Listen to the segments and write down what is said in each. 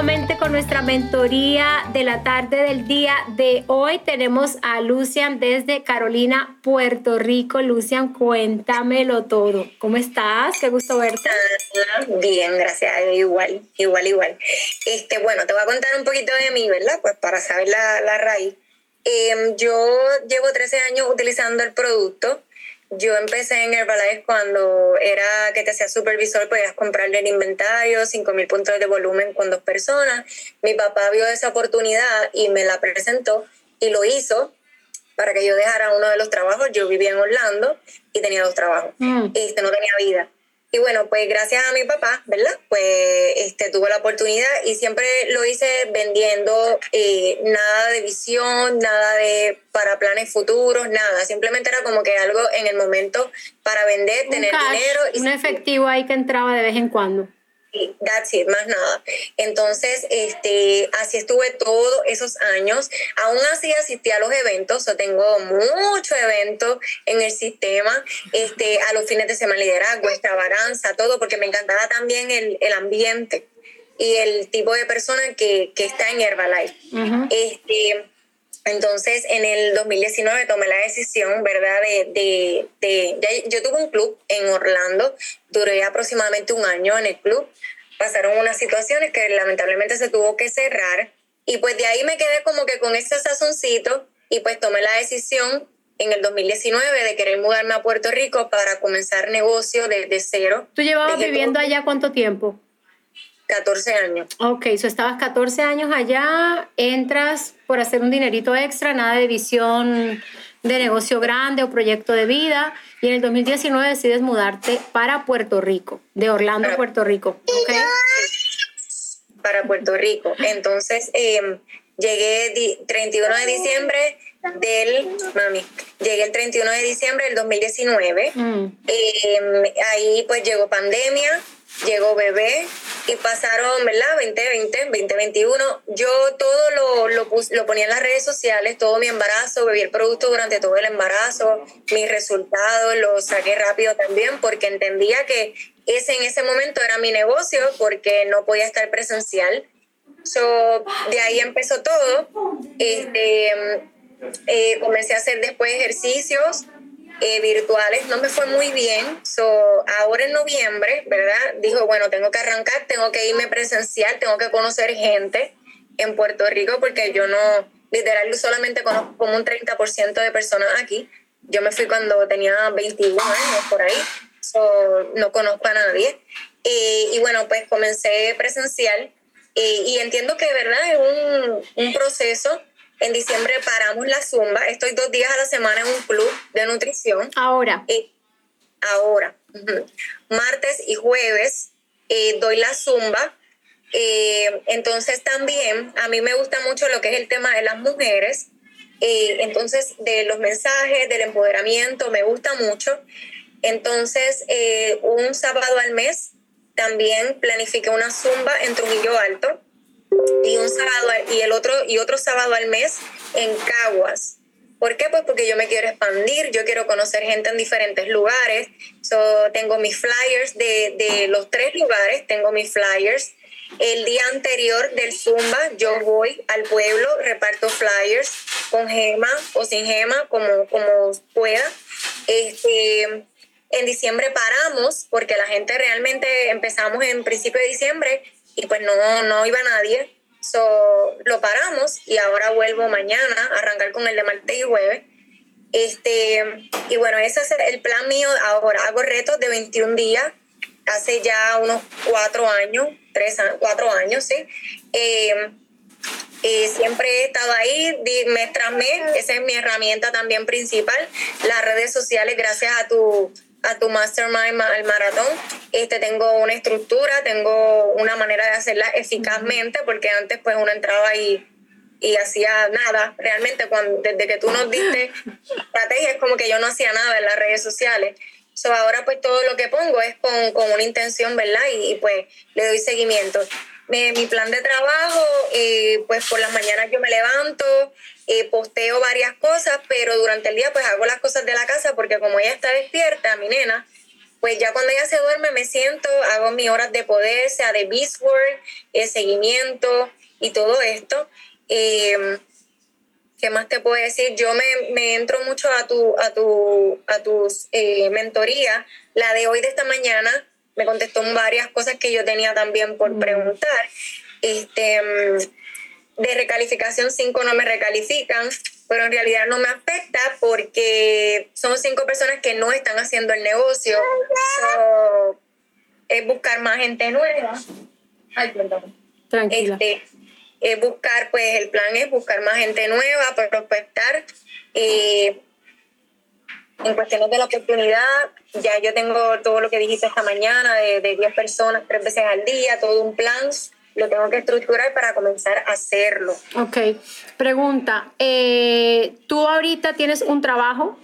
nuevamente con nuestra mentoría de la tarde del día de hoy. Tenemos a Lucian desde Carolina, Puerto Rico. Lucian, cuéntamelo todo. ¿Cómo estás? Qué gusto verte. Bien, gracias. Igual, igual, igual. Este, bueno, te voy a contar un poquito de mí, ¿verdad? Pues para saber la, la raíz. Em, yo llevo 13 años utilizando el producto. Yo empecé en Herbalife cuando era que te hacía supervisor, podías comprarle el inventario, 5 mil puntos de volumen con dos personas. Mi papá vio esa oportunidad y me la presentó y lo hizo para que yo dejara uno de los trabajos. Yo vivía en Orlando y tenía dos trabajos. Mm. Este, no tenía vida. Y bueno, pues gracias a mi papá, ¿verdad? Pues este, tuve la oportunidad y siempre lo hice vendiendo eh, nada de visión, nada de para planes futuros, nada. Simplemente era como que algo en el momento para vender, tener dinero. Y un efectivo ahí que entraba de vez en cuando. That's it, más nada. Entonces, este, así estuve todos esos años. Aún así asistí a los eventos, o tengo muchos eventos en el sistema, este, a los fines de semana liderazgo, extravaganza, todo, porque me encantaba también el, el ambiente y el tipo de persona que, que está en Herbalife. este, entonces, en el 2019 tomé la decisión, ¿verdad? De, de, yo tuve un club en Orlando, duré aproximadamente un año en el club, pasaron unas situaciones que lamentablemente se tuvo que cerrar y pues de ahí me quedé como que con ese sazoncito y pues tomé la decisión en el 2019 de querer mudarme a Puerto Rico para comenzar negocio desde cero. ¿Tú llevabas viviendo allá cuánto tiempo? 14 años. Ok, so estabas 14 años allá, entras por hacer un dinerito extra, nada de visión de negocio grande o proyecto de vida, y en el 2019 decides mudarte para Puerto Rico, de Orlando a Puerto Rico. Okay. Para Puerto Rico. Entonces, eh, llegué 31 de diciembre del, mami, llegué el 31 de diciembre del 2019. Mm. Em, ahí pues llegó pandemia, llegó bebé y pasaron, ¿verdad? 2020, 2021. Yo todo lo, lo, lo, ponía en las redes sociales, todo mi embarazo, bebí el producto durante todo el embarazo, mis resultados los saqué rápido también porque entendía que ese en ese momento era mi negocio porque no podía estar presencial. So, de ahí empezó todo. Este, eh, comencé a hacer después ejercicios eh, virtuales, no me fue muy bien. So, ahora en noviembre, ¿verdad? Dijo, bueno, tengo que arrancar, tengo que irme presencial, tengo que conocer gente en Puerto Rico porque yo no, literal, solamente conozco como un 30% de personas aquí. Yo me fui cuando tenía 21 años por ahí, so, no conozco a nadie. Y bueno, pues comencé presencial y entiendo que, ¿verdad? Es un, un proceso en diciembre paramos la zumba. Estoy dos días a la semana en un club de nutrición. Ahora. Eh, ahora. Martes y jueves eh, doy la zumba. Eh, entonces también a mí me gusta mucho lo que es el tema de las mujeres. entonces de los mensajes, del empoderamiento, me gusta mucho. Entonces un sábado al mes también planifiqué una zumba en Trujillo Alto y un sábado y el otro y otro sábado al mes en Caguas. ¿Por qué? Pues porque yo me quiero expandir, yo quiero conocer gente en diferentes lugares. So, tengo mis flyers de, de los tres lugares, tengo mis flyers. El día anterior del Zumba yo voy al pueblo, reparto flyers con gema o sin gema, como, como pueda. Este, en diciembre paramos porque la gente realmente empezamos en principio de diciembre y pues no, no iba nadie. So, lo paramos y ahora vuelvo mañana a arrancar con el de martes y jueves. Este, y bueno, ese es el plan mío ahora. Hago retos de 21 días, hace ya unos cuatro años, tres, cuatro años, sí. Eh, eh, siempre he estado ahí mes tras mes, esa es mi herramienta también principal. Las redes sociales, gracias a tu a tu mastermind al maratón. Este, tengo una estructura, tengo una manera de hacerla eficazmente, porque antes pues uno entraba y, y hacía nada. Realmente cuando, desde que tú nos diste estrategia es como que yo no hacía nada en las redes sociales. So, ahora pues todo lo que pongo es con, con una intención, ¿verdad? Y, pues le doy seguimiento. Mi plan de trabajo, eh, pues por las mañanas yo me levanto, eh, posteo varias cosas, pero durante el día pues hago las cosas de la casa porque como ella está despierta, mi nena, pues ya cuando ella se duerme me siento, hago mis horas de poder, sea de Beast World, el seguimiento y todo esto. Em, ¿Qué más te puedo decir? Yo me, entro mucho a tu, a tu, a tus eh, mentorías. La de hoy de esta mañana me contestó varias cosas que yo tenía también por mm. preguntar. Este, mm, de recalificación 5 no me recalifican, pero en realidad no me afecta porque son cinco personas que no están haciendo el negocio. es buscar más gente nueva. Ay, Tranquila. Este, es buscar, pues el plan es buscar más gente nueva, prospectar. Eh, en cuestiones de la oportunidad, ya yo tengo todo lo que dijiste esta mañana, de, de 10 personas tres veces al día, todo un plan, lo tengo que estructurar para comenzar a hacerlo. Ok, pregunta, eh, ¿tú ahorita tienes un trabajo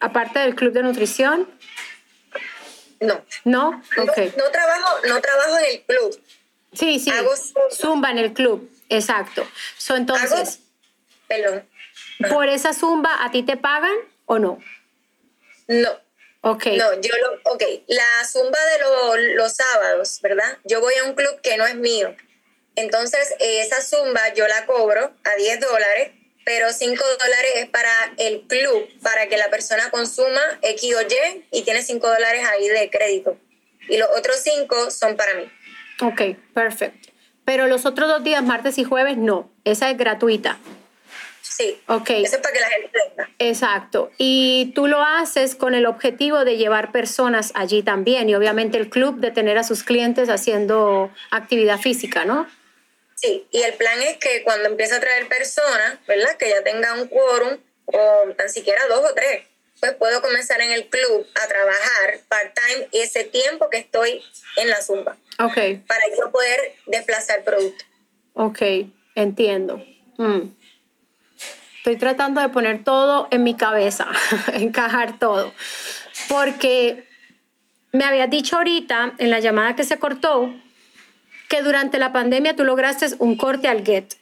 aparte del club de nutrición? No. ¿No? Ok. No, trabajo, no trabajo en el club. Sí, sí. Hago zumba en el club. Exacto. So, entonces, perdón. ¿por esa zumba a ti te pagan o no? No. Ok. No, yo lo, ok, la zumba de los sábados, ¿verdad? Yo voy a un club que no es mío. Entonces, esa zumba yo la cobro a 10 dólares, pero 5 dólares es para el club, para que la persona consuma X o Y y tiene 5 dólares ahí de crédito. Y los otros 5 son para mí. Ok, perfecto. Pero los otros dos días, martes y jueves, no. Esa es gratuita. Sí. Ok. Eso es para que la gente tenga. Exacto. Y tú lo haces con el objetivo de llevar personas allí también y obviamente el club de tener a sus clientes haciendo actividad física, ¿no? Sí, y el plan es que cuando empiece a traer personas, ¿verdad? Que ya tenga un quórum o tan siquiera dos o tres, pues puedo comenzar en el club a trabajar part-time ese tiempo que estoy en la zumba. Ok. Para yo poder desplazar producto. Ok, entiendo. Mm. Estoy tratando de poner todo en mi cabeza, encajar todo. Porque me habías dicho ahorita en la llamada que se cortó que durante la pandemia tú lograste un corte al GET,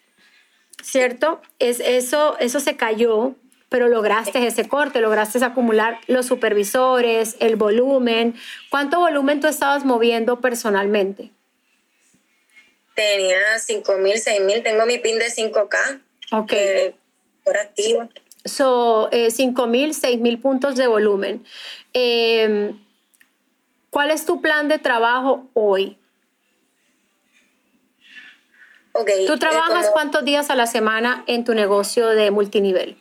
¿cierto? Es, eso, eso se cayó pero lograste ese corte, lograste acumular los supervisores, el volumen. ¿Cuánto volumen tú estabas moviendo personalmente? Tenía 5 mil, 6 mil, tengo mi pin de 5K. Ok. Eh, por activo. So, eh, 5 mil, 6 mil puntos de volumen. Em, ¿Cuál es tu plan de trabajo hoy? Okay, ¿Tú eh, trabajas cuántos días a la semana en tu negocio de multinivel?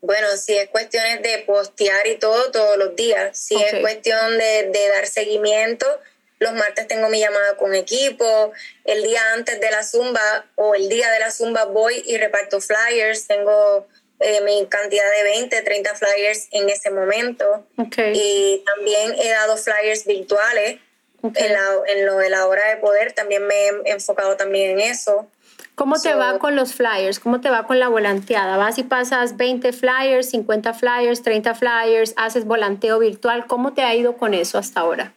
Bueno, si es cuestión de postear y todo, todos los días. Si es cuestión de, dar seguimiento, los martes tengo mi llamada con equipo. El día antes de la zumba o el día de la zumba voy y reparto flyers. Tengo eh, mi cantidad de 20, 30 flyers en ese momento. Y también he dado flyers virtuales. En, la, en lo de la hora de poder también me he enfocado también en eso. ¿Cómo te va con los flyers? ¿Cómo te va con la volanteada? ¿Vas y pasas 20 flyers, 50 flyers, 30 flyers, haces volanteo virtual? ¿Cómo te ha ido con eso hasta ahora?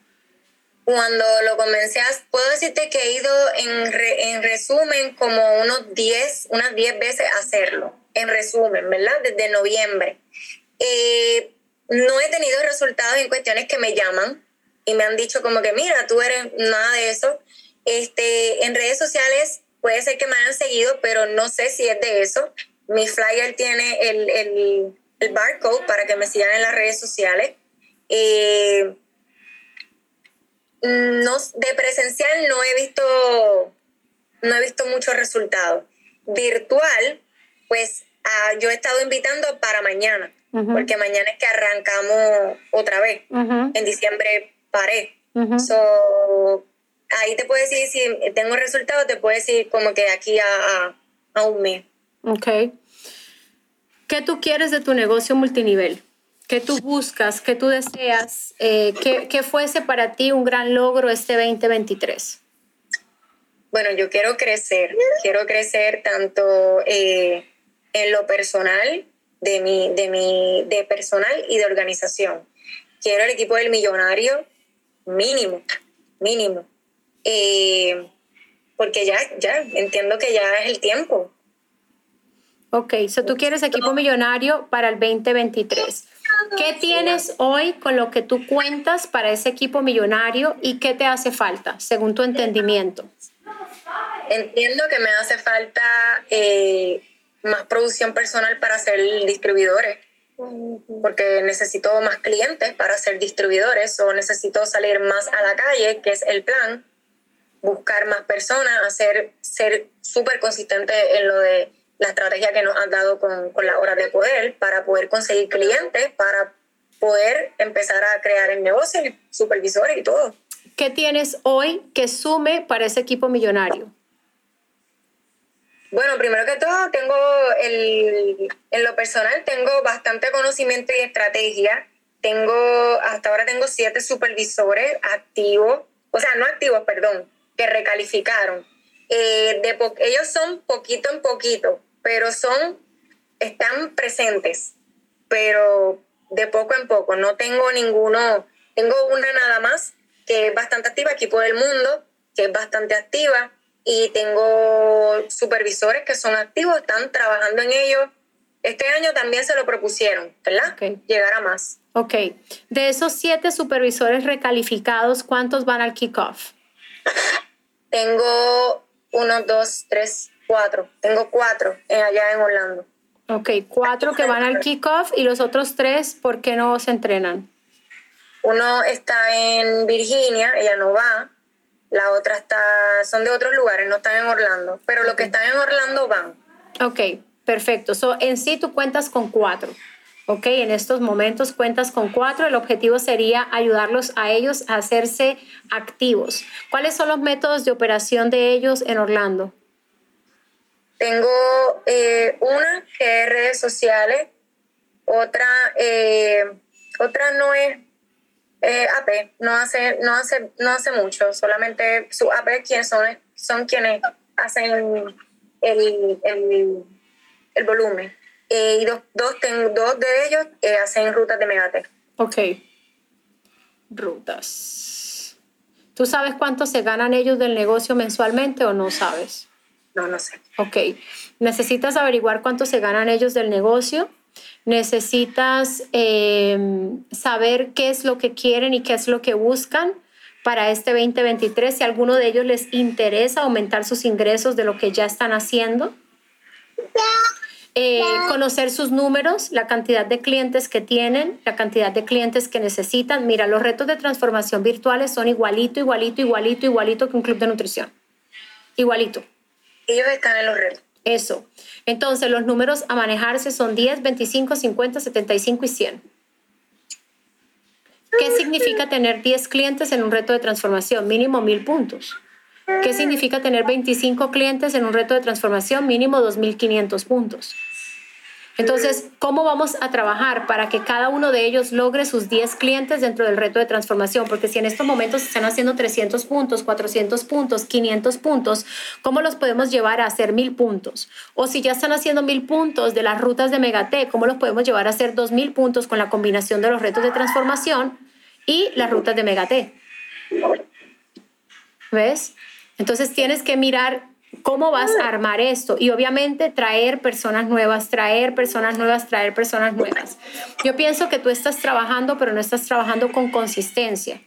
Cuando lo comencé, puedo decirte que he ido en, en resumen como unos 10, unas 10 veces a hacerlo, en resumen, ¿verdad? Desde noviembre. Eh, no he tenido resultados en cuestiones que me llaman y me han dicho como que, mira, tú eres nada de eso. Este, en redes sociales Puede ser que me hayan seguido, pero no sé si es de eso. Mi flyer tiene el, el, el barcode para que me sigan en las redes sociales. Eh, no, de presencial no he visto no he visto muchos resultados. Virtual, pues ah, yo he estado invitando para mañana, porque mañana es que arrancamos otra vez. En diciembre paré. so, ahí te puedo decir si tengo resultados, te puedo decir como que aquí a, a, un mes. Ok. ¿Qué tú quieres de tu negocio multinivel? ¿Qué tú buscas? ¿Qué tú deseas? Eh, ¿qué, fuese para ti un gran logro este 2023? Bueno, yo quiero crecer. Quiero crecer tanto eh, en lo personal, de mi, de mi, de personal y de organización. Quiero el equipo del millonario mínimo, mínimo. Eh, porque ya, ya, entiendo que ya es el tiempo. Ok, so tú quieres equipo millonario para el 2023. ¿Qué tienes hoy con lo que tú cuentas para ese equipo millonario y qué te hace falta, según tu entendimiento? Entiendo que me hace falta eh, más producción personal para ser distribuidores, porque necesito más clientes para ser distribuidores o necesito salir más a la calle, que es el plan, buscar más personas, hacer, ser súper consistente en lo de la estrategia que nos han dado con, con la hora de poder para poder conseguir clientes, para poder empezar a crear el negocio, supervisores y todo. ¿Qué tienes hoy que sume para ese equipo millonario? Bueno, primero que todo, tengo el, en lo personal, tengo bastante conocimiento y estrategia. Tengo, hasta ahora tengo siete supervisores activos, o sea, no activos, perdón, que recalificaron. Eh, de ellos son poquito en poquito, pero son, están presentes, pero de poco en poco. No tengo ninguno, tengo una nada más que es bastante activa, equipo del mundo, que es bastante activa, y tengo supervisores que son activos, están trabajando en ello. Este año también se lo propusieron, ¿verdad? Llegar a más. Ok. De esos siete supervisores recalificados, ¿cuántos van al kickoff? Tengo uno, dos, tres, cuatro. Tengo cuatro allá en Orlando. Ok, cuatro que van al kickoff y los otros tres, ¿por qué no se entrenan? Uno está en Virginia, ella no va. La otra está, son de otros lugares, no están en Orlando. Pero los que están en Orlando van. Ok, perfecto. So, en sí tú cuentas con cuatro. Ok, en estos momentos cuentas con cuatro. El objetivo sería ayudarlos a ellos a hacerse activos. ¿Cuáles son los métodos de operación de ellos en Orlando? Tengo eh, una que es redes sociales, otra, eh, otra no es eh, AP, no hace, no, hace, no hace mucho, solamente su AP quienes son, son quienes hacen el, el, volumen. y dos, dos, dos de ellos hacen rutas de Megate. Ok. Rutas. ¿Tú sabes cuánto se ganan ellos del negocio mensualmente o no sabes? No, no sé. Ok. Necesitas averiguar cuánto se ganan ellos del negocio. Necesitas em, saber qué es lo que quieren y qué es lo que buscan para este 2023. Si alguno de ellos les interesa aumentar sus ingresos de lo que ya están haciendo. Eh, conocer sus números, la cantidad de clientes que tienen, la cantidad de clientes que necesitan. Mira, los retos de transformación virtuales son igualito, igualito, igualito, igualito que un club de nutrición. Igualito. Ellos están en los retos. Eso. Entonces, los números a manejarse son 10, 25, 50, 75 y 100. ¿Qué significa tener 10 clientes en un reto de transformación? Mínimo 1000 puntos. ¿Qué significa tener 25 clientes en un reto de transformación? Mínimo 2500 puntos. Entonces, ¿cómo vamos a trabajar para que cada uno de ellos logre sus 10 clientes dentro del reto de transformación? Porque si en estos momentos están haciendo 300 puntos, 400 puntos, 500 puntos, ¿cómo los podemos llevar a hacer 1000 puntos? O si ya están haciendo 1000 puntos de las rutas de Megate, ¿cómo los podemos llevar a hacer 2000 puntos con la combinación de los retos de transformación y las rutas de Megate? ¿Ves? Entonces tienes que mirar ¿Cómo vas a armar esto? Y obviamente traer personas nuevas, traer personas nuevas, traer personas nuevas. Yo pienso que tú estás trabajando, pero no estás trabajando con consistencia.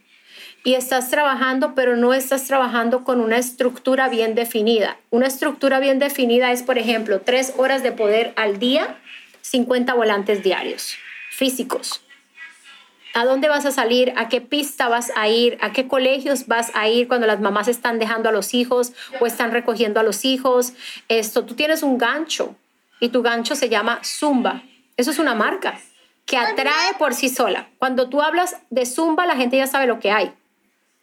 Y estás trabajando, pero no estás trabajando con una estructura bien definida. Una estructura bien definida es, por ejemplo, tres horas de poder al día, 50 volantes diarios, físicos a dónde vas a salir, a qué pista vas a ir, a qué colegios vas a ir cuando las mamás están dejando a los hijos o están recogiendo a los hijos. Esto, tú tienes un gancho y tu gancho se llama Zumba. Eso es una marca que atrae por sí sola. Cuando tú hablas de Zumba, la gente ya sabe lo que hay.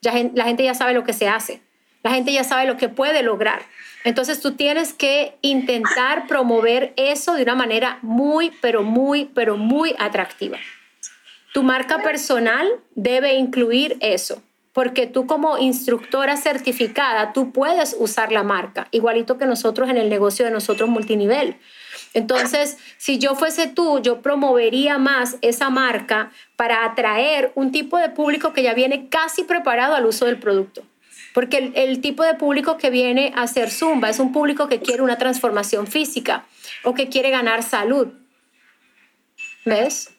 Ya, la gente ya sabe lo que se hace. La gente ya sabe lo que puede lograr. Entonces tú tienes que intentar promover eso de una manera muy, pero muy, pero muy atractiva. Tu marca personal debe incluir eso, porque tú como instructora certificada, tú puedes usar la marca, igualito que nosotros en el negocio de nosotros multinivel. Entonces, si yo fuese tú, yo promovería más esa marca para atraer un tipo de público que ya viene casi preparado al uso del producto. Porque el, tipo de público que viene a hacer Zumba es un público que quiere una transformación física o que quiere ganar salud. ¿Ves?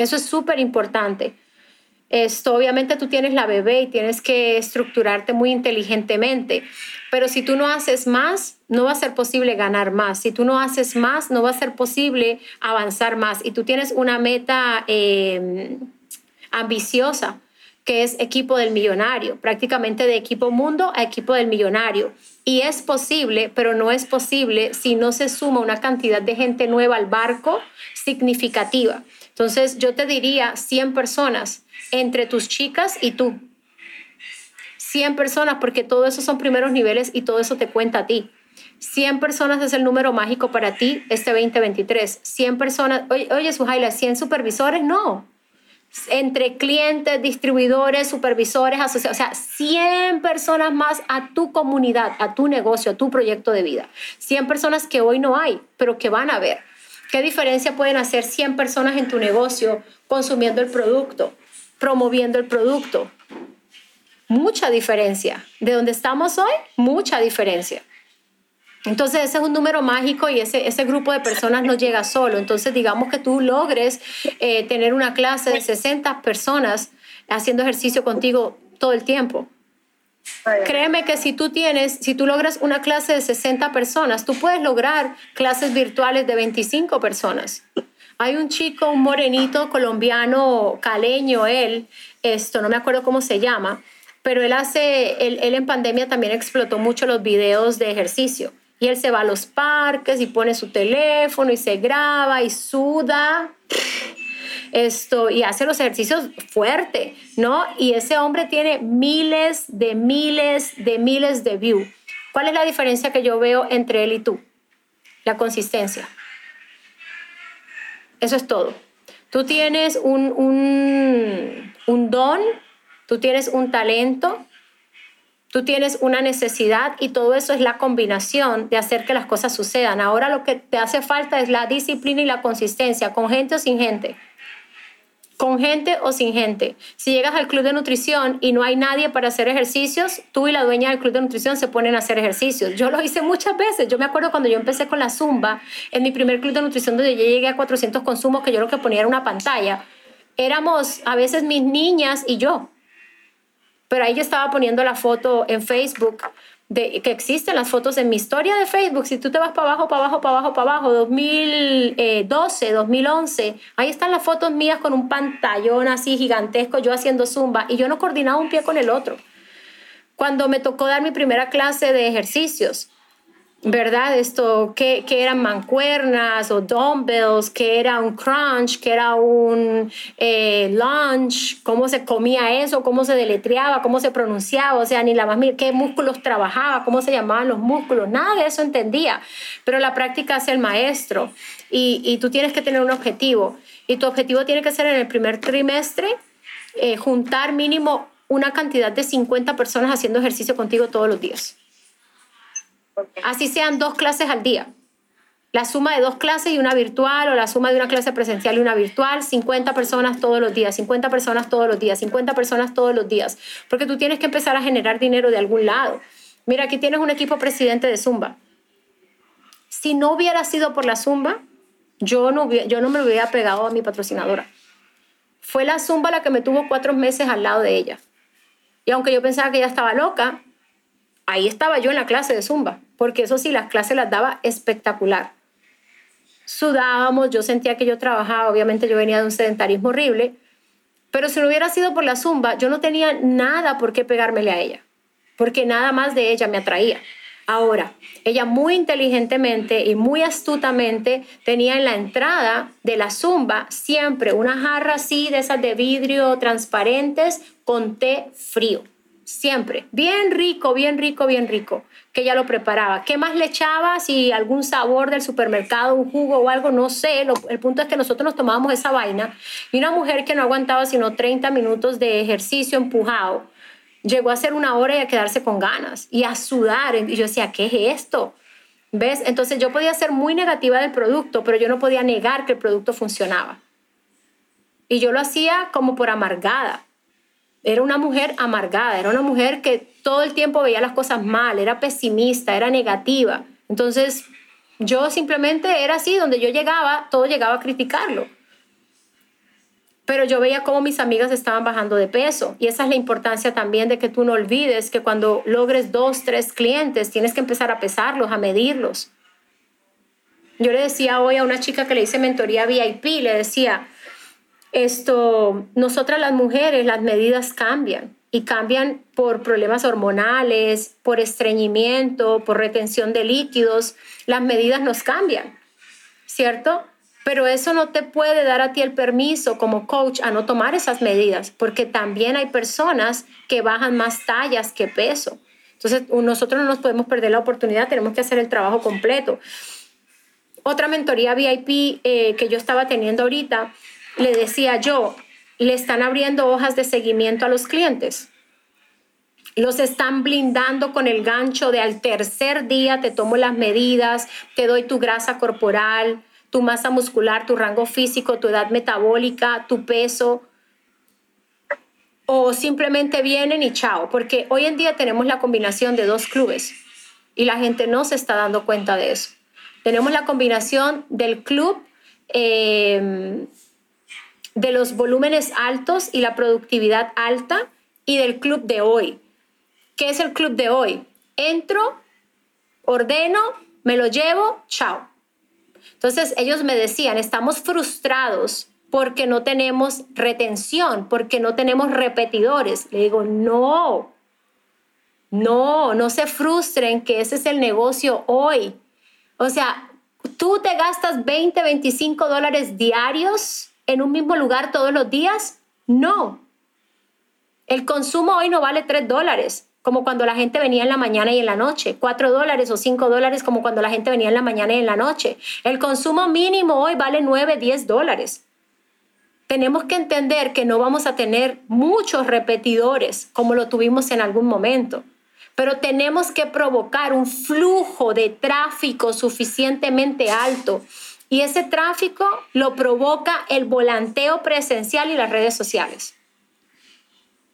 Eso es súper importante. Esto, obviamente tú tienes la bebé y tienes que estructurarte muy inteligentemente, pero si tú no haces más, no va a ser posible ganar más. Si tú no haces más, no va a ser posible avanzar más. Y tú tienes una meta em, ambiciosa, que es equipo del millonario, prácticamente de equipo mundo a equipo del millonario. Y es posible, pero no es posible si no se suma una cantidad de gente nueva al barco significativa. Entonces yo te diría 100 personas entre tus chicas y tú. 100 personas, porque todo eso son primeros niveles y todo eso te cuenta a ti. 100 personas es el número mágico para ti este 2023. 100 personas, oye, oye Sujaila, 100 supervisores, no. Entre clientes, distribuidores, supervisores, asociados, o sea, 100 personas más a tu comunidad, a tu negocio, a tu proyecto de vida. 100 personas que hoy no hay, pero que van a ver. ¿Qué diferencia pueden hacer 100 personas en tu negocio consumiendo el producto? promoviendo el producto. Mucha diferencia. De donde estamos hoy, mucha diferencia. Entonces ese es un número mágico y ese, ese grupo de personas no llega solo. Entonces digamos que tú logres eh, tener una clase de 60 personas haciendo ejercicio contigo todo el tiempo. Créeme que si tú tienes, si tú logras una clase de 60 personas, tú puedes lograr clases virtuales de 25 personas. Hay un chico, un morenito colombiano, caleño, él, esto no me acuerdo cómo se llama, pero él hace, él, en pandemia también explotó mucho los videos de ejercicio. Y él se va a los parques y pone su teléfono y se graba y suda esto y hace los ejercicios fuerte, ¿no? Y ese hombre tiene miles de miles de miles de views. ¿Cuál es la diferencia que yo veo entre él y tú? La consistencia. Eso es todo. Tú tienes un, un, don, tú tienes un talento, tú tienes una necesidad y todo eso es la combinación de hacer que las cosas sucedan. Ahora lo que te hace falta es la disciplina y la consistencia, con gente o sin gente con gente o sin gente. Si llegas al club de nutrición y no hay nadie para hacer ejercicios, tú y la dueña del club de nutrición se ponen a hacer ejercicios. Yo lo hice muchas veces. Yo me acuerdo cuando yo empecé con la zumba, en mi primer club de nutrición donde yo llegué a 400 consumos, que yo lo que ponía era una pantalla. Éramos a veces mis niñas y yo. Pero ahí yo estaba poniendo la foto en Facebook de, que existen las fotos en mi historia de Facebook. Si tú te vas para abajo, para abajo, para abajo, para abajo, 2012, 2011, ahí están las fotos mías con un pantallón así gigantesco, yo haciendo zumba y yo no coordinaba un pie con el otro. Cuando me tocó dar mi primera clase de ejercicios, ¿verdad? Esto, que, eran mancuernas o dumbbells, que era un crunch, que era un eh, lunch, cómo se comía eso, cómo se deletreaba, cómo se pronunciaba, o sea, ni la más qué músculos trabajaba, cómo se llamaban los músculos, nada de eso entendía, pero la práctica hace el maestro. Y, y tú tienes que tener un objetivo. Y tu objetivo tiene que ser en el primer trimestre eh, juntar mínimo una cantidad de 50 personas haciendo ejercicio contigo todos los días. Así sean dos clases al día. La suma de dos clases y una virtual o la suma de una clase presencial y una virtual, 50 personas todos los días, 50 personas todos los días, 50 personas todos los días, porque tú tienes que empezar a generar dinero de algún lado. Mira, aquí tienes un equipo presidente de Zumba. Si no hubiera sido por la Zumba, yo no, yo no me hubiera pegado a mi patrocinadora. Fue la Zumba la que me tuvo cuatro meses al lado de ella. Y aunque yo pensaba que ella estaba loca, ahí estaba yo en la clase de Zumba, porque eso sí, las clases las daba espectacular. Sudábamos, yo sentía que yo trabajaba, obviamente yo venía de un sedentarismo horrible, pero si no hubiera sido por la Zumba, yo no tenía nada por qué pegármele a ella, porque nada más de ella me atraía. Ahora, ella muy inteligentemente y muy astutamente tenía en la entrada de la zumba siempre una jarra así de esas de vidrio transparentes con té frío siempre. Bien rico, bien rico, bien rico, que ella lo preparaba. ¿Qué más le echaba? Si algún sabor del supermercado, un jugo o algo, no sé. el punto es que nosotros nos tomábamos esa vaina y una mujer que no aguantaba sino 30 minutos de ejercicio empujado, llegó a hacer una hora y a quedarse con ganas y a sudar. Y yo decía, ¿qué es esto? ¿Ves? Entonces yo podía ser muy negativa del producto, pero yo no podía negar que el producto funcionaba. Y yo lo hacía como por amargada era una mujer amargada, era una mujer que todo el tiempo veía las cosas mal, era pesimista, era negativa. Entonces, yo simplemente era así, donde yo llegaba, todo llegaba a criticarlo. pero yo veía cómo mis amigas estaban bajando de peso. Y esa es la importancia también de que tú no olvides que cuando logres dos, tres clientes, tienes que empezar a pesarlos, a medirlos. Yo le decía hoy a una chica que le hice mentoría VIP, le decía, esto, nosotras las mujeres, las medidas cambian y cambian por problemas hormonales, por estreñimiento, por retención de líquidos, las medidas nos cambian, ¿cierto? Pero eso no te puede dar a ti el permiso como coach a no tomar esas medidas, porque también hay personas que bajan más tallas que peso. Entonces, nosotros no nos podemos perder la oportunidad, tenemos que hacer el trabajo completo. Otra mentoría VIP eh, que yo estaba teniendo ahorita, le decía yo, le están abriendo hojas de seguimiento a los clientes. Los están blindando con el gancho de al tercer día te tomo las medidas, te doy tu grasa corporal, tu masa muscular, tu rango físico, tu edad metabólica, tu peso, o simplemente vienen y chao, porque hoy en día tenemos la combinación de dos clubes y la gente no se está dando cuenta de eso. Tenemos la combinación del club em, de los volúmenes altos y la productividad alta y del club de hoy. ¿Qué es el club de hoy? Entro, ordeno, me lo llevo, chao. Entonces ellos me decían, estamos frustrados porque no tenemos retención, porque no tenemos repetidores. Le digo, no, no, no se frustren que ese es el negocio hoy. O sea, tú te gastas 20, 25 dólares diarios en un mismo lugar todos los días. No. El consumo hoy no vale 3 dólares como cuando la gente venía en la mañana y en la noche, cuatro dólares o cinco dólares como cuando la gente venía en la mañana y en la noche. El consumo mínimo hoy vale 9, 10 dólares. Tenemos que entender que no vamos a tener muchos repetidores como lo tuvimos en algún momento, pero tenemos que provocar un flujo de tráfico suficientemente alto y ese tráfico lo provoca el volanteo presencial y las redes sociales.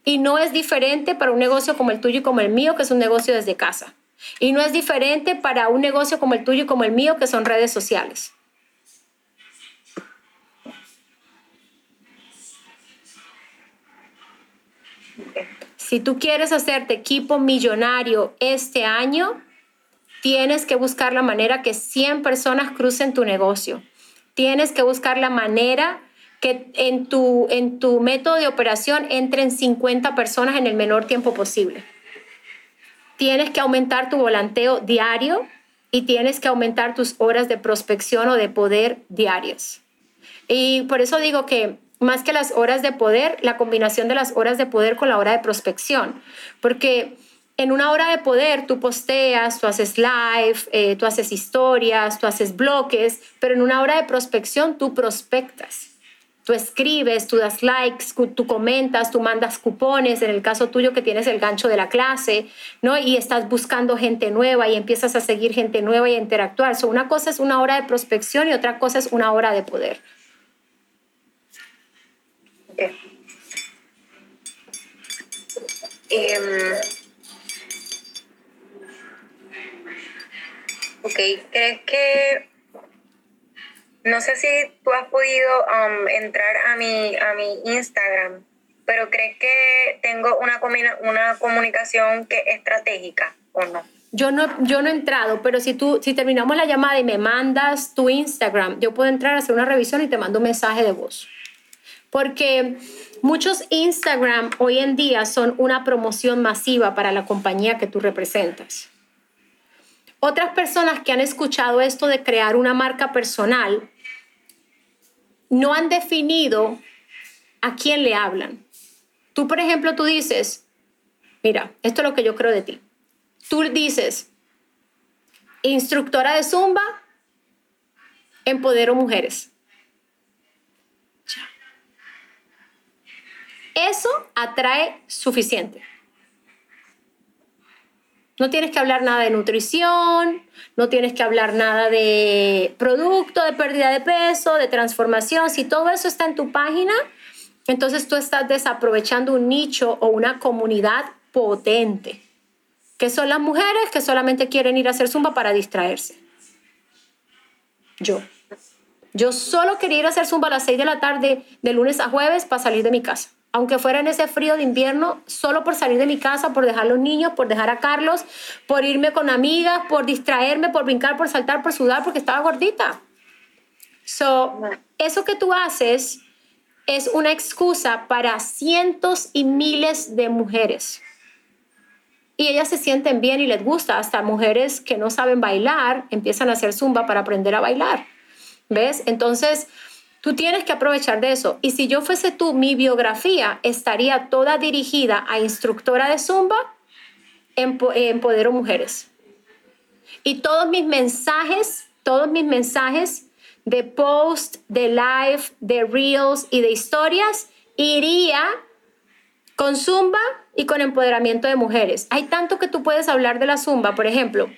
Y no es diferente para un negocio como el tuyo y como el mío, que es un negocio desde casa. Y no es diferente para un negocio como el tuyo y como el mío, que son redes sociales. Si tú quieres hacerte equipo millonario este año, tienes que buscar la manera que 100 personas crucen tu negocio. Tienes que buscar la manera que en tu, en tu método de operación entren 50 personas en el menor tiempo posible. Tienes que aumentar tu volanteo diario y tienes que aumentar tus horas de prospección o de poder diarias. Y por eso digo que más que las horas de poder, la combinación de las horas de poder con la hora de prospección, porque en una hora de poder tú posteas, tú haces live, eh, tú haces historias, tú haces bloques, pero en una hora de prospección tú prospectas tú escribes, tú das likes, tú comentas, tú mandas cupones, en el caso tuyo que tienes el gancho de la clase, ¿no? Y estás buscando gente nueva y empiezas a seguir gente nueva y a interactuar. So, una cosa es una hora de prospección y otra cosa es una hora de poder. Em, ok, ¿crees que no sé si tú has podido um, entrar a mi, a mi Instagram, pero ¿crees que tengo una, una comunicación que estratégica o no? Yo no, yo no he entrado, pero si tú, si terminamos la llamada y me mandas tu Instagram, yo puedo entrar a hacer una revisión y te mando un mensaje de voz. Porque muchos Instagram hoy en día son una promoción masiva para la compañía que tú representas. Otras personas que han escuchado esto de crear una marca personal no han definido a quién le hablan. Tú, por ejemplo, tú dices, mira, esto es lo que yo creo de ti. Tú dices, instructora de zumba, empodero mujeres. Eso atrae suficiente. No tienes que hablar nada de nutrición, no tienes que hablar nada de producto, de pérdida de peso, de transformación. Si todo eso está en tu página, entonces tú estás desaprovechando un nicho o una comunidad potente, que son las mujeres que solamente quieren ir a hacer zumba para distraerse. Yo. Yo solo quería ir a hacer zumba a las 6 de la tarde, de lunes a jueves, para salir de mi casa. Aunque fuera en ese frío de invierno, solo por salir de mi casa, por dejar a los niños, por dejar a Carlos, por irme con amigas, por distraerme, por brincar, por saltar, por sudar, porque estaba gordita. So, eso que tú haces es una excusa para cientos y miles de mujeres. Y ellas se sienten bien y les gusta. Hasta mujeres que no saben bailar empiezan a hacer zumba para aprender a bailar. ¿Ves? Entonces, tú tienes que aprovechar de eso. Y si yo fuese tú, mi biografía estaría toda dirigida a instructora de zumba, empodero mujeres. Y todos mis mensajes, todos mis mensajes de post, de live, de reels y de historias iría con zumba y con empoderamiento de mujeres. Hay tanto que tú puedes hablar de la zumba, por ejemplo,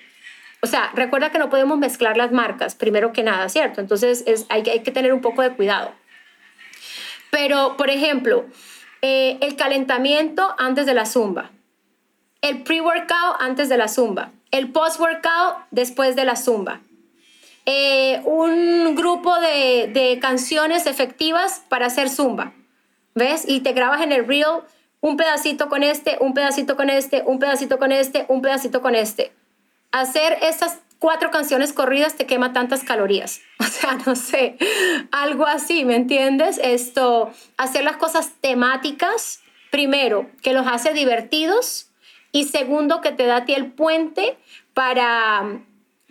o sea, recuerda que no podemos mezclar las marcas, primero que nada, ¿cierto? Entonces es, hay, hay que tener un poco de cuidado. Pero, por ejemplo, eh, el calentamiento antes de la zumba, el pre-workout antes de la zumba, el post-workout después de la zumba, eh, un grupo de, de, canciones efectivas para hacer zumba, ¿ves? Y te grabas en el reel un pedacito con este, un pedacito con este, un pedacito con este, un pedacito con este hacer estas cuatro canciones corridas te quema tantas calorías. O sea, no sé, algo así, ¿me entiendes? Esto, hacer las cosas temáticas, primero, que los hace divertidos y segundo, que te da a ti el puente para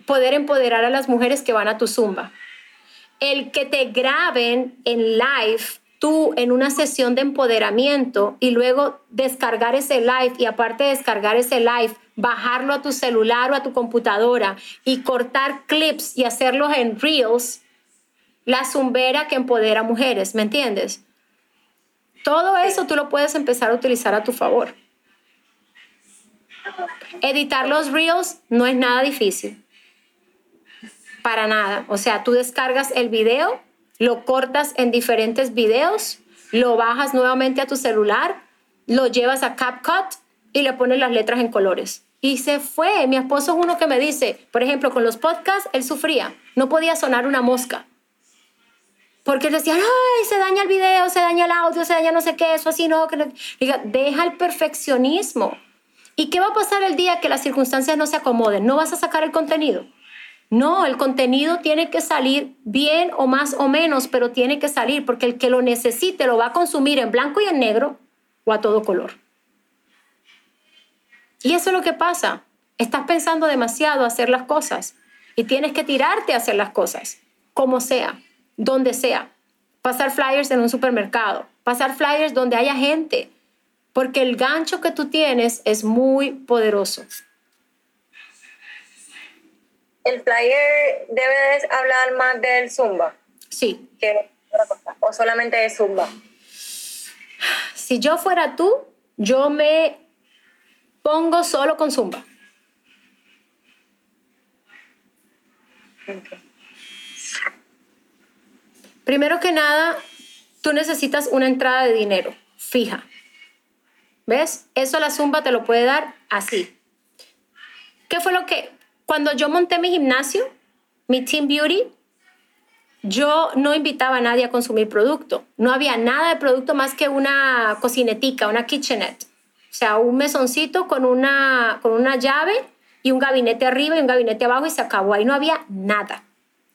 poder empoderar a las mujeres que van a tu zumba. El que te graben en live tú en una sesión de empoderamiento y luego descargar ese live y aparte de descargar ese live, bajarlo a tu celular o a tu computadora y cortar clips y hacerlos en reels, la zumbera que empodera mujeres, ¿me entiendes? Todo eso tú lo puedes empezar a utilizar a tu favor. Editar los reels no es nada difícil. Para nada. O sea, tú descargas el video lo cortas en diferentes videos, lo bajas nuevamente a tu celular, lo llevas a CapCut y le pones las letras en colores. Y se fue. Mi esposo es uno que me dice, por ejemplo, con los podcasts, él sufría. No podía sonar una mosca. Porque él decía, ay, se daña el video, se daña el audio, se daña no sé qué, eso así, no. Que Diga, deja el perfeccionismo. ¿Y qué va a pasar el día que las circunstancias no se acomoden? ¿No vas a sacar el contenido? No, el contenido tiene que salir bien o más o menos, pero tiene que salir porque el que lo necesite lo va a consumir en blanco y en negro o a todo color. Y eso es lo que pasa. Estás pensando demasiado hacer las cosas y tienes que tirarte a hacer las cosas, como sea, donde sea. Pasar flyers en un supermercado, pasar flyers donde haya gente, porque el gancho que tú tienes es muy poderoso el flyer debe hablar más del zumba. Sí. o solamente de zumba. Si yo fuera tú, yo me pongo solo con zumba. Primero que nada, tú necesitas una entrada de dinero fija. ¿Ves? Eso la zumba te lo puede dar así. ¿Qué fue lo que cuando yo monté mi gimnasio, mi Team Beauty, yo no invitaba a nadie a consumir producto. No había nada de producto más que una cocinetica, una kitchenette. O sea, un mesoncito con una, con una llave y un gabinete arriba y un gabinete abajo y se acabó. Ahí no había nada,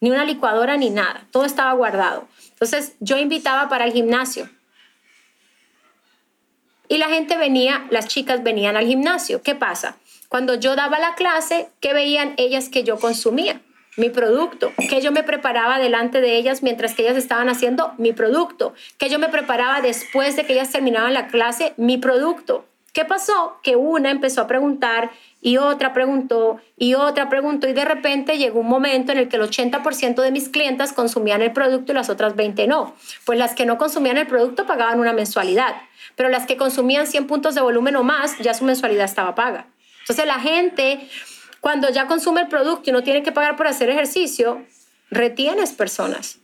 ni una licuadora ni nada. Todo estaba guardado. Entonces yo invitaba para el gimnasio. Y la gente venía, las chicas venían al gimnasio. ¿Qué pasa? Cuando yo daba la clase, ¿qué veían ellas que yo consumía? Mi producto, que yo me preparaba delante de ellas mientras que ellas estaban haciendo mi producto, que yo me preparaba después de que ellas terminaban la clase, mi producto. ¿Qué pasó? Que una empezó a preguntar y otra preguntó y otra preguntó y de repente llegó un momento en el que el 80% de mis clientas consumían el producto y las otras 20 no. Pues las que no consumían el producto pagaban una mensualidad, pero las que consumían 100 puntos de volumen o más, ya su mensualidad estaba paga. Entonces la gente, cuando ya consume el producto y no tiene que pagar por hacer ejercicio, retienes personas.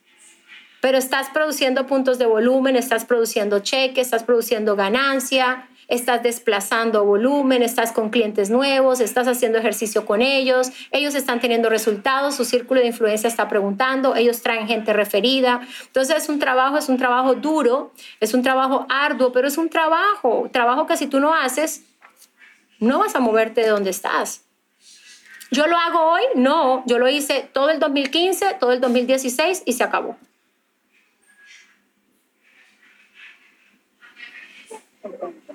Pero estás produciendo puntos de volumen, estás produciendo cheques, estás produciendo ganancia, estás desplazando volumen, estás con clientes nuevos, estás haciendo ejercicio con ellos, ellos están teniendo resultados, su círculo de influencia está preguntando, ellos traen gente referida. Entonces es un trabajo, es un trabajo duro, es un trabajo arduo, pero es un trabajo, trabajo que si tú no haces, no vas a moverte de donde estás. ¿Yo lo hago hoy? No, yo lo hice todo el 2015, todo el 2016 y se acabó.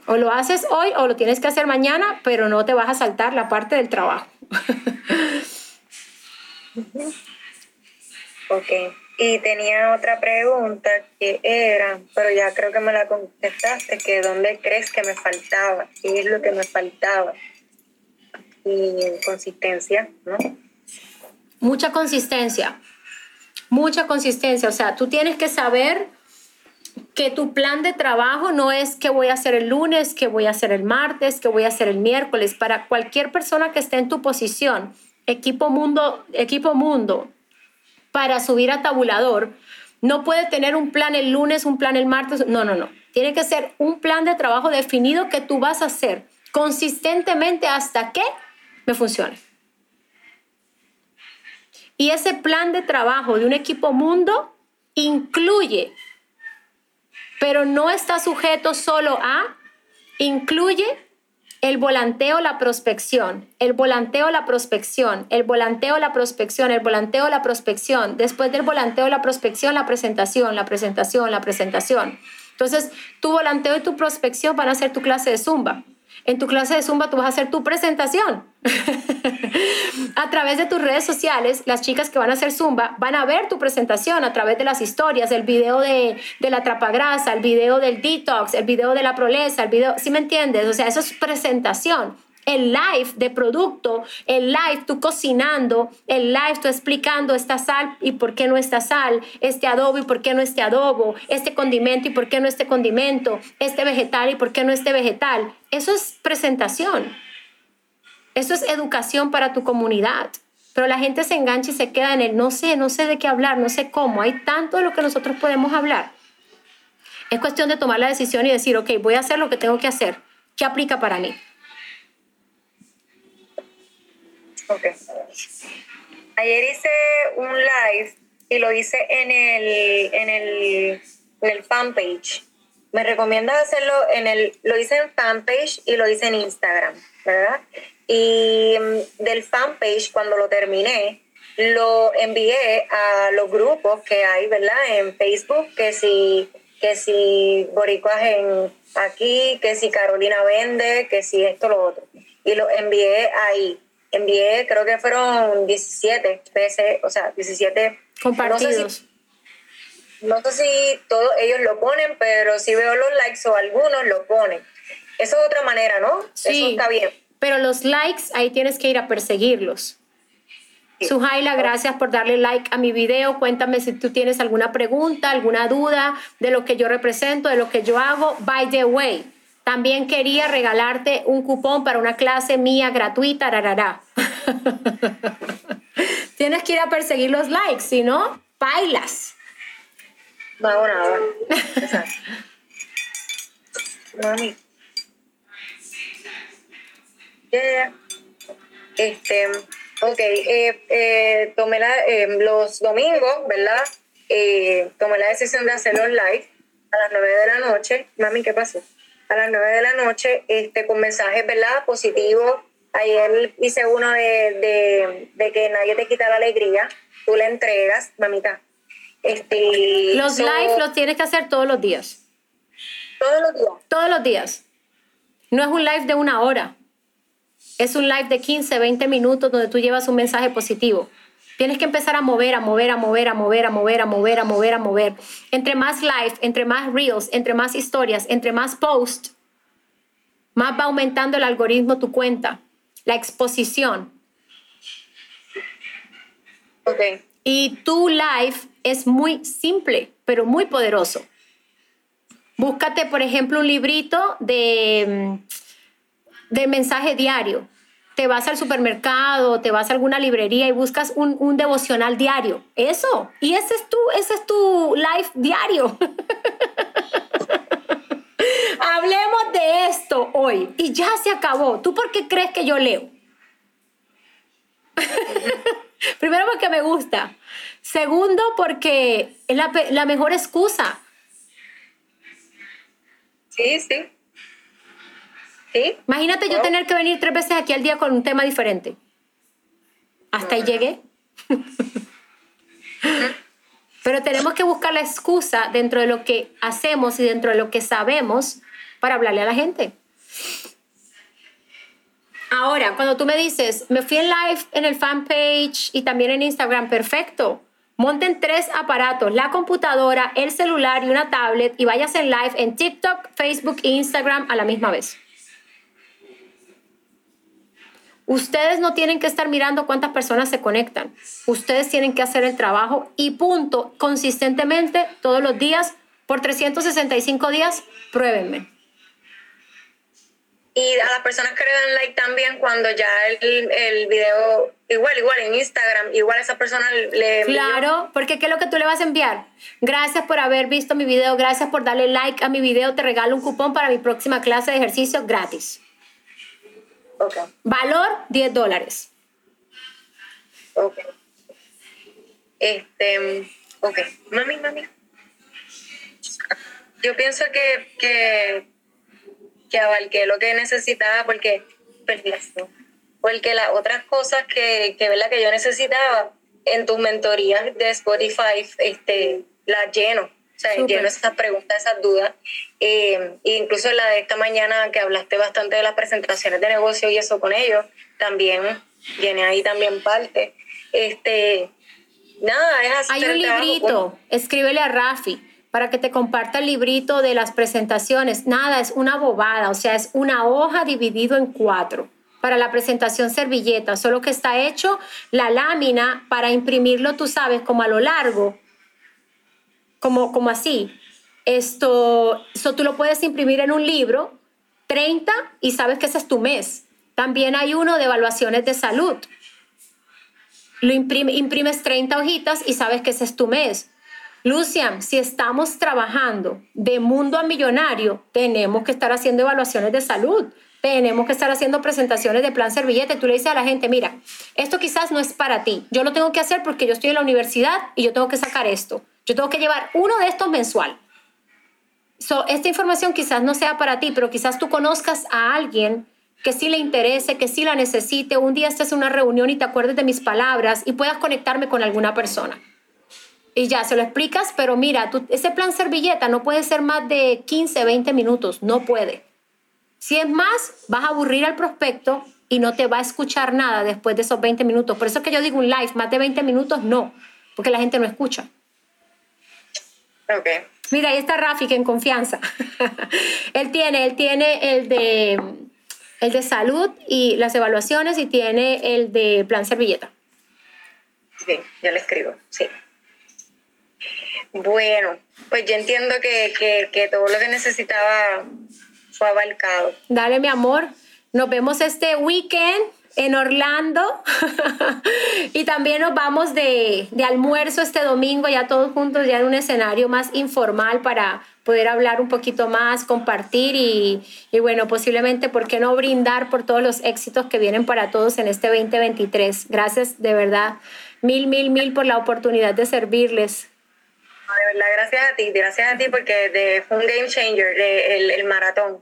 O lo haces hoy o lo tienes que hacer mañana, pero no te vas a saltar la parte del trabajo. ok. Y tenía otra pregunta que era, pero ya creo que me la contestaste, que ¿dónde crees que me faltaba? ¿Qué es lo que me faltaba? Y consistencia, ¿no? Mucha consistencia, mucha consistencia. O sea, tú tienes que saber que tu plan de trabajo no es que voy a hacer el lunes, que voy a hacer el martes, que voy a hacer el miércoles. Para cualquier persona que esté en tu posición, equipo mundo, equipo mundo, para subir a tabulador, no puede tener un plan el lunes, un plan el martes. No, no, no. Tiene que ser un plan de trabajo definido que tú vas a hacer consistentemente hasta que me funcione. Y ese plan de trabajo de un equipo mundo incluye pero no está sujeto solo a, incluye el volanteo, la prospección, el volanteo, la prospección, el volanteo, la prospección, el volanteo, la prospección. Después del volanteo, la prospección, la presentación, la presentación, la presentación. Entonces, tu volanteo y tu prospección van a ser tu clase de zumba. En tu clase de Zumba tú vas a hacer tu presentación. a través de tus redes sociales, las chicas que van a hacer Zumba van a ver tu presentación a través de las historias, el video de, de la trapagrasa, el video del detox, el video de la proleza, el video, ¿sí me entiendes? O sea, eso es presentación el live de producto, el live tú cocinando, el live tú explicando esta sal y por qué no esta sal, este adobo y por qué no este adobo, este condimento y por qué no este condimento, este vegetal y por qué no este vegetal. Eso es presentación. Eso es educación para tu comunidad. Pero la gente se engancha y se queda en el no sé, no sé de qué hablar, no sé cómo. Hay tanto de lo que nosotros podemos hablar. Es cuestión de tomar la decisión y decir, ok, voy a hacer lo que tengo que hacer. ¿Qué aplica para mí? Ok. Ayer hice un live y lo hice en el, en el, en el fanpage. Me recomiendas hacerlo en el, lo hice en fanpage y lo hice en Instagram, ¿verdad? Y mm, del fanpage, cuando lo terminé, lo envié a los grupos que hay, ¿verdad? En Facebook, que si, que si Boricuas en aquí, que si Carolina vende, que si esto, lo otro. Y lo envié ahí envié, creo que fueron 17 veces, o sea, 17 compartidos. No sé, si, todos ellos lo ponen, pero si veo los likes o algunos lo ponen. Eso es otra manera, ¿no? Sí, Eso está bien. Pero los likes, ahí tienes que ir a perseguirlos. Sujaila, gracias por darle like a mi video. Cuéntame si tú tienes alguna pregunta, alguna duda de lo que yo represento, de lo que yo hago. By the way, también quería regalarte un cupón para una clase mía gratuita, rarará. Tienes que ir a perseguir los likes, si no, bailas. No hago nada. Mami. Este, ok, eh, eh, tomé la, eh, los domingos, ¿verdad? tomé la decisión de hacer los live a las 9 de la noche. Mami, ¿qué pasó? A las 9 de la noche este, con mensajes ¿verdad? positivos. Ayer hice uno de, que nadie te quita la alegría, tú le entregas, mamita. Este, los live los tienes que hacer todos los días. Todos los días. Todos los días. No es un live de una hora. Es un live de 15, 20 minutos donde tú llevas un mensaje positivo. Tienes que empezar a mover, a mover, a mover, a mover, a mover, a mover, a mover, a mover. Entre más live, entre más reels, entre más historias, entre más posts, más va aumentando el algoritmo tu cuenta, la exposición. Okay. Y tu live es muy simple, pero muy poderoso. Búscate, por ejemplo, un librito de, de mensaje diario te vas al supermercado, te vas a alguna librería y buscas un, devocional diario. Eso. Y ese es tu, ese es tu life diario. Hablemos de esto hoy y ya se acabó. ¿Tú por qué crees que yo leo? Primero porque me gusta. Segundo porque es la, la mejor excusa. Sí, sí. ¿Sí? Imagínate yo tener que venir tres veces aquí al día con un tema diferente. Hasta ahí llegué. Pero tenemos que buscar la excusa dentro de lo que hacemos y dentro de lo que sabemos para hablarle a la gente. Ahora, cuando tú me dices, me fui en live en el fanpage y también en Instagram, perfecto. Monten tres aparatos, la computadora, el celular y una tablet y vayas en live en TikTok, Facebook e Instagram a la misma vez. Ustedes no tienen que estar mirando cuántas personas se conectan. Ustedes tienen que hacer el trabajo y punto, consistentemente, todos los días, por 365 días, pruébenme. Y a las personas que le dan like también cuando ya el, el video, igual, igual en Instagram, igual a esa persona le... Claro, porque ¿qué es lo que tú le vas a enviar? Gracias por haber visto mi video, gracias por darle like a mi video, te regalo un cupón para mi próxima clase de ejercicio gratis. Okay. Valor 10 dólares. Ok. Este, ok. Mami, mami. Yo pienso que, que, que abarqué lo que necesitaba porque, porque las otras cosas que, que, ¿verdad? que yo necesitaba en tus mentorías de Spotify, este, las lleno. O sea, lleno esas preguntas, esas dudas. Eh, incluso la de esta mañana que hablaste bastante de las presentaciones de negocio y eso con ellos, también llené ahí también parte. Este, nada, es así. Hay un librito, escríbele a Rafi para que te comparta el librito de las presentaciones. Nada, es una bobada, o sea, es una hoja dividido en cuatro para la presentación servilleta, solo que está hecho la lámina para imprimirlo, tú sabes, como a lo largo como, como así. Esto, tú lo puedes imprimir en un libro, 30, y sabes que ese es tu mes. También hay uno de evaluaciones de salud. Lo imprimes 30 hojitas y sabes que ese es tu mes. Lucian, si estamos trabajando de mundo a millonario, tenemos que estar haciendo evaluaciones de salud, tenemos que estar haciendo presentaciones de plan servillete. Tú le dices a la gente, mira, esto quizás no es para ti, yo lo tengo que hacer porque yo estoy en la universidad y yo tengo que sacar esto. Yo tengo que llevar uno de estos mensual. So, esta información quizás no sea para ti, pero quizás tú conozcas a alguien que sí le interese, que sí la necesite. Un día estés en una reunión y te acuerdes de mis palabras y puedas conectarme con alguna persona. Y ya, se lo explicas, pero mira, ese plan servilleta no puede ser más de 15, 20 minutos, no puede. Si es más, vas a aburrir al prospecto y no te va a escuchar nada después de esos 20 minutos. Por eso es que yo digo un live, más de 20 minutos, no, porque la gente no escucha. Okay. Mira, ahí está Rafi, que en confianza. él tiene, él tiene el de, el de salud y las evaluaciones y tiene el de plan servilleta. Sí, ya le escribo, sí. Bueno, pues yo entiendo que, que, que todo lo que necesitaba fue abarcado. Dale, mi amor. Nos vemos este weekend en Orlando y también nos vamos de, de, almuerzo este domingo ya todos juntos ya en un escenario más informal para poder hablar un poquito más, compartir y, bueno, posiblemente, ¿por qué no brindar por todos los éxitos que vienen para todos en este 2023? Gracias de verdad, mil, mil, mil por la oportunidad de servirles. De verdad, gracias a ti, gracias a ti porque fue un game changer el, el maratón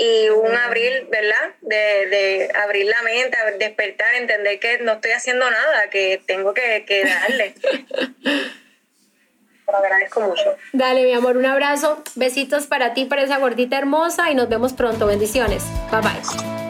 y un abril, ¿verdad? De, de, abrir la mente, despertar, entender que no estoy haciendo nada, que tengo que, que darle. Lo agradezco mucho. Dale, mi amor, un abrazo. Besitos para ti, para esa gordita hermosa y nos vemos pronto. Bendiciones. Bye bye.